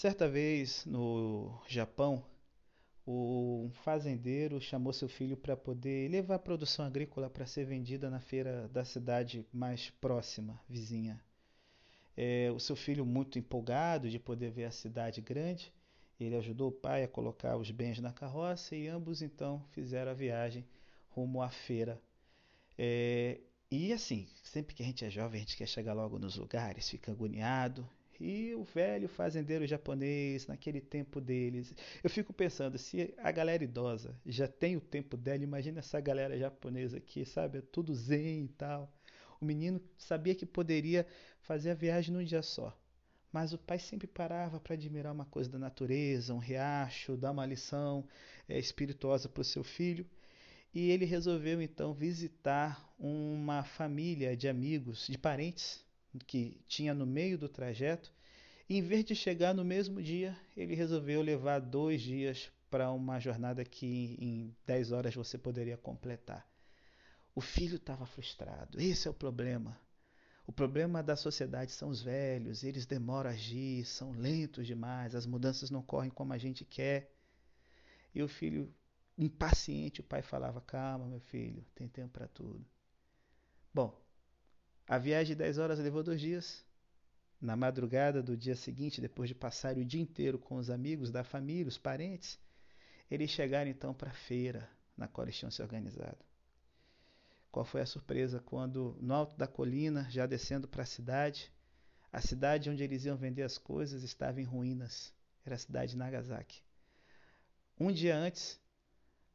Certa vez no Japão, o fazendeiro chamou seu filho para poder levar a produção agrícola para ser vendida na feira da cidade mais próxima, vizinha. É, o seu filho, muito empolgado de poder ver a cidade grande, ele ajudou o pai a colocar os bens na carroça e ambos então fizeram a viagem rumo à feira. É, e assim, sempre que a gente é jovem, a gente quer chegar logo nos lugares, fica agoniado, e o velho fazendeiro japonês, naquele tempo deles. Eu fico pensando, se a galera idosa já tem o tempo dela, imagina essa galera japonesa aqui, sabe? É tudo zen e tal. O menino sabia que poderia fazer a viagem num dia só. Mas o pai sempre parava para admirar uma coisa da natureza, um riacho, dar uma lição é, espirituosa para o seu filho. E ele resolveu então visitar uma família de amigos, de parentes que tinha no meio do trajeto, em vez de chegar no mesmo dia, ele resolveu levar dois dias para uma jornada que em 10 horas você poderia completar. O filho estava frustrado. Esse é o problema. O problema da sociedade são os velhos, eles demoram a agir, são lentos demais, as mudanças não correm como a gente quer. E o filho, impaciente, o pai falava: Calma, meu filho, tem tempo para tudo. Bom, a viagem de 10 horas levou dois dias. Na madrugada do dia seguinte, depois de passar o dia inteiro com os amigos da família, os parentes, eles chegaram então para a feira na qual eles tinham se organizado. Qual foi a surpresa quando, no alto da colina, já descendo para a cidade, a cidade onde eles iam vender as coisas estava em ruínas. Era a cidade de Nagasaki. Um dia antes,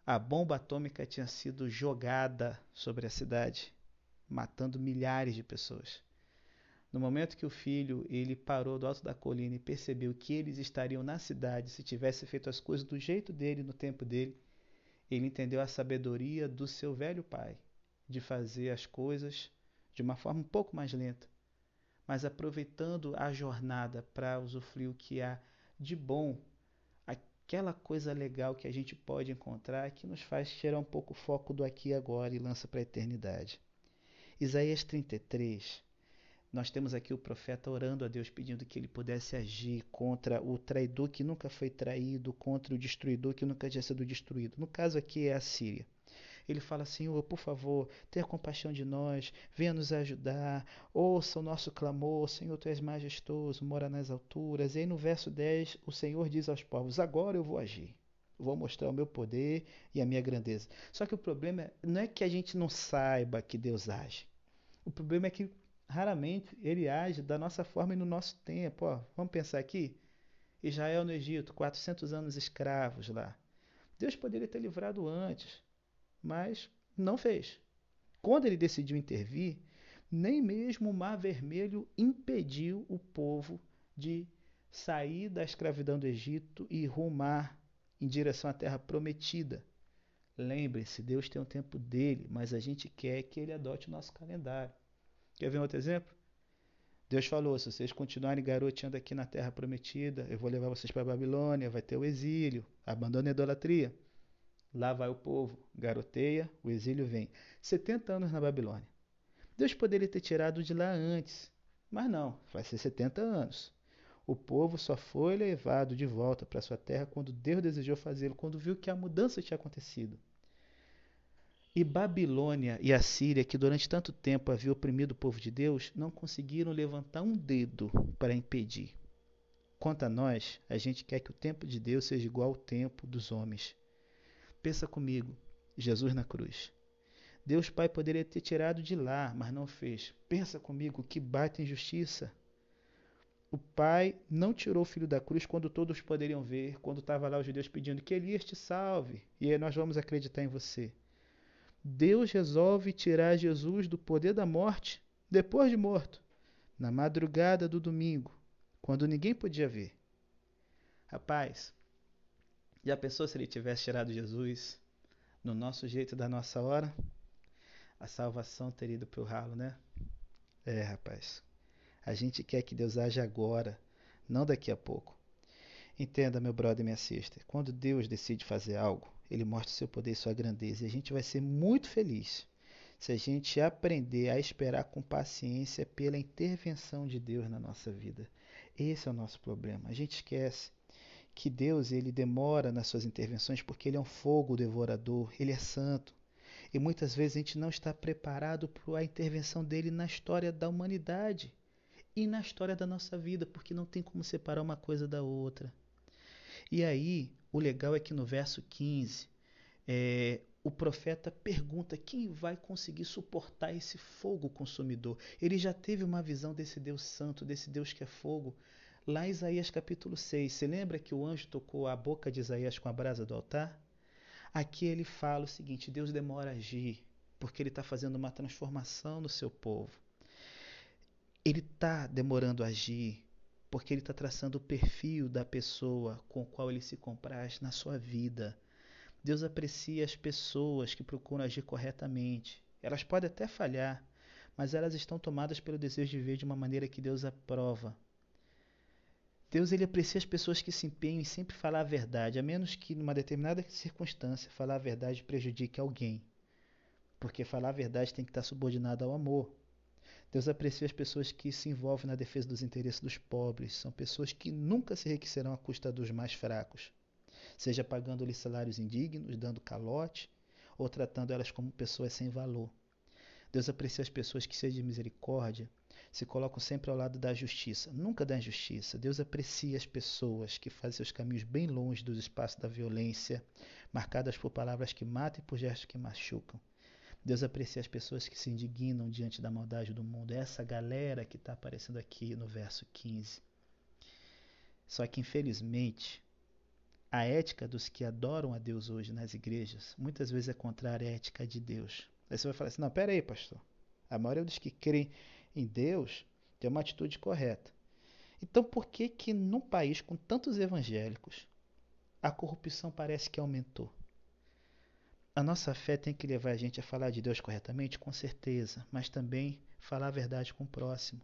a bomba atômica tinha sido jogada sobre a cidade matando milhares de pessoas. No momento que o filho ele parou do alto da colina e percebeu que eles estariam na cidade se tivesse feito as coisas do jeito dele no tempo dele, ele entendeu a sabedoria do seu velho pai de fazer as coisas de uma forma um pouco mais lenta, mas aproveitando a jornada para usufruir o que há de bom, aquela coisa legal que a gente pode encontrar que nos faz tirar um pouco o foco do aqui e agora e lança para a eternidade. Isaías 33, nós temos aqui o profeta orando a Deus, pedindo que ele pudesse agir contra o traidor que nunca foi traído, contra o destruidor que nunca tinha sido destruído. No caso aqui é a Síria. Ele fala: Senhor, por favor, tenha compaixão de nós, venha nos ajudar, ouça o nosso clamor, Senhor, tu és majestoso, mora nas alturas. E aí no verso 10, o Senhor diz aos povos: Agora eu vou agir vou mostrar o meu poder e a minha grandeza. Só que o problema não é que a gente não saiba que Deus age. O problema é que raramente ele age da nossa forma e no nosso tempo. Ó, vamos pensar aqui? Israel no Egito, 400 anos escravos lá. Deus poderia ter livrado antes, mas não fez. Quando ele decidiu intervir, nem mesmo o Mar Vermelho impediu o povo de sair da escravidão do Egito e rumar em direção à terra prometida. Lembre-se, Deus tem o tempo dele, mas a gente quer que ele adote o nosso calendário. Quer ver outro exemplo? Deus falou: se vocês continuarem garoteando aqui na terra prometida, eu vou levar vocês para a Babilônia, vai ter o exílio, abandone a idolatria. Lá vai o povo, garoteia, o exílio vem. 70 anos na Babilônia. Deus poderia ter tirado de lá antes, mas não, vai ser 70 anos. O povo só foi levado de volta para sua terra quando Deus desejou fazê-lo, quando viu que a mudança tinha acontecido. E Babilônia e a Síria, que durante tanto tempo havia oprimido o povo de Deus, não conseguiram levantar um dedo para impedir. Quanto a nós, a gente quer que o tempo de Deus seja igual ao tempo dos homens. Pensa comigo, Jesus na cruz. Deus Pai poderia ter tirado de lá, mas não fez. Pensa comigo, que baita injustiça. O pai não tirou o filho da cruz quando todos poderiam ver, quando estava lá os judeus pedindo que Elias te salve, e aí nós vamos acreditar em você. Deus resolve tirar Jesus do poder da morte depois de morto, na madrugada do domingo, quando ninguém podia ver. Rapaz, já pensou se ele tivesse tirado Jesus no nosso jeito, da nossa hora? A salvação teria ido para o ralo, né? É, rapaz. A gente quer que Deus age agora, não daqui a pouco. Entenda, meu brother e minha sister, quando Deus decide fazer algo, ele mostra seu poder e sua grandeza, e a gente vai ser muito feliz se a gente aprender a esperar com paciência pela intervenção de Deus na nossa vida. Esse é o nosso problema. A gente esquece que Deus ele demora nas suas intervenções porque ele é um fogo devorador, ele é santo. E muitas vezes a gente não está preparado para a intervenção dele na história da humanidade e na história da nossa vida, porque não tem como separar uma coisa da outra. E aí, o legal é que no verso 15, é, o profeta pergunta quem vai conseguir suportar esse fogo consumidor. Ele já teve uma visão desse Deus santo, desse Deus que é fogo, lá em Isaías capítulo 6. Você lembra que o anjo tocou a boca de Isaías com a brasa do altar? Aqui ele fala o seguinte: Deus demora a agir, porque ele está fazendo uma transformação no seu povo. Ele está demorando a agir, porque ele está traçando o perfil da pessoa com o qual ele se compraz na sua vida. Deus aprecia as pessoas que procuram agir corretamente. Elas podem até falhar, mas elas estão tomadas pelo desejo de viver de uma maneira que Deus aprova. Deus ele aprecia as pessoas que se empenham em sempre falar a verdade, a menos que numa determinada circunstância falar a verdade prejudique alguém. Porque falar a verdade tem que estar subordinado ao amor. Deus aprecia as pessoas que se envolvem na defesa dos interesses dos pobres. São pessoas que nunca se enriquecerão à custa dos mais fracos seja pagando-lhes salários indignos, dando calote, ou tratando elas como pessoas sem valor. Deus aprecia as pessoas que, sejam de misericórdia, se colocam sempre ao lado da justiça, nunca da injustiça. Deus aprecia as pessoas que fazem seus caminhos bem longe dos espaços da violência, marcadas por palavras que matam e por gestos que machucam. Deus aprecia as pessoas que se indignam diante da maldade do mundo. É essa galera que está aparecendo aqui no verso 15. Só que, infelizmente, a ética dos que adoram a Deus hoje nas igrejas muitas vezes é contrária à ética de Deus. Aí você vai falar assim: não, pera aí, pastor. A maioria dos que creem em Deus tem uma atitude correta. Então, por que que num país com tantos evangélicos a corrupção parece que aumentou? A nossa fé tem que levar a gente a falar de Deus corretamente, com certeza, mas também falar a verdade com o próximo.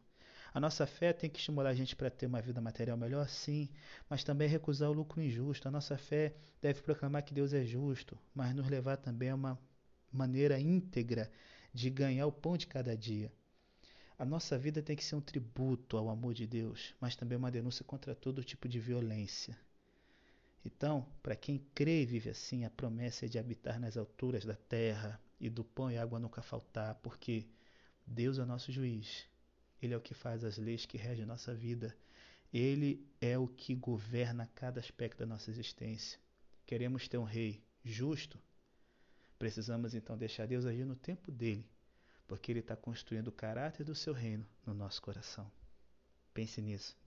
A nossa fé tem que estimular a gente para ter uma vida material melhor, sim, mas também recusar o lucro injusto. A nossa fé deve proclamar que Deus é justo, mas nos levar também a uma maneira íntegra de ganhar o pão de cada dia. A nossa vida tem que ser um tributo ao amor de Deus, mas também uma denúncia contra todo tipo de violência. Então, para quem crê e vive assim, a promessa é de habitar nas alturas da terra e do pão e água nunca faltar, porque Deus é nosso juiz ele é o que faz as leis que regem nossa vida. Ele é o que governa cada aspecto da nossa existência. Queremos ter um rei justo? Precisamos então deixar Deus agir no tempo dele, porque ele está construindo o caráter do seu reino no nosso coração. Pense nisso.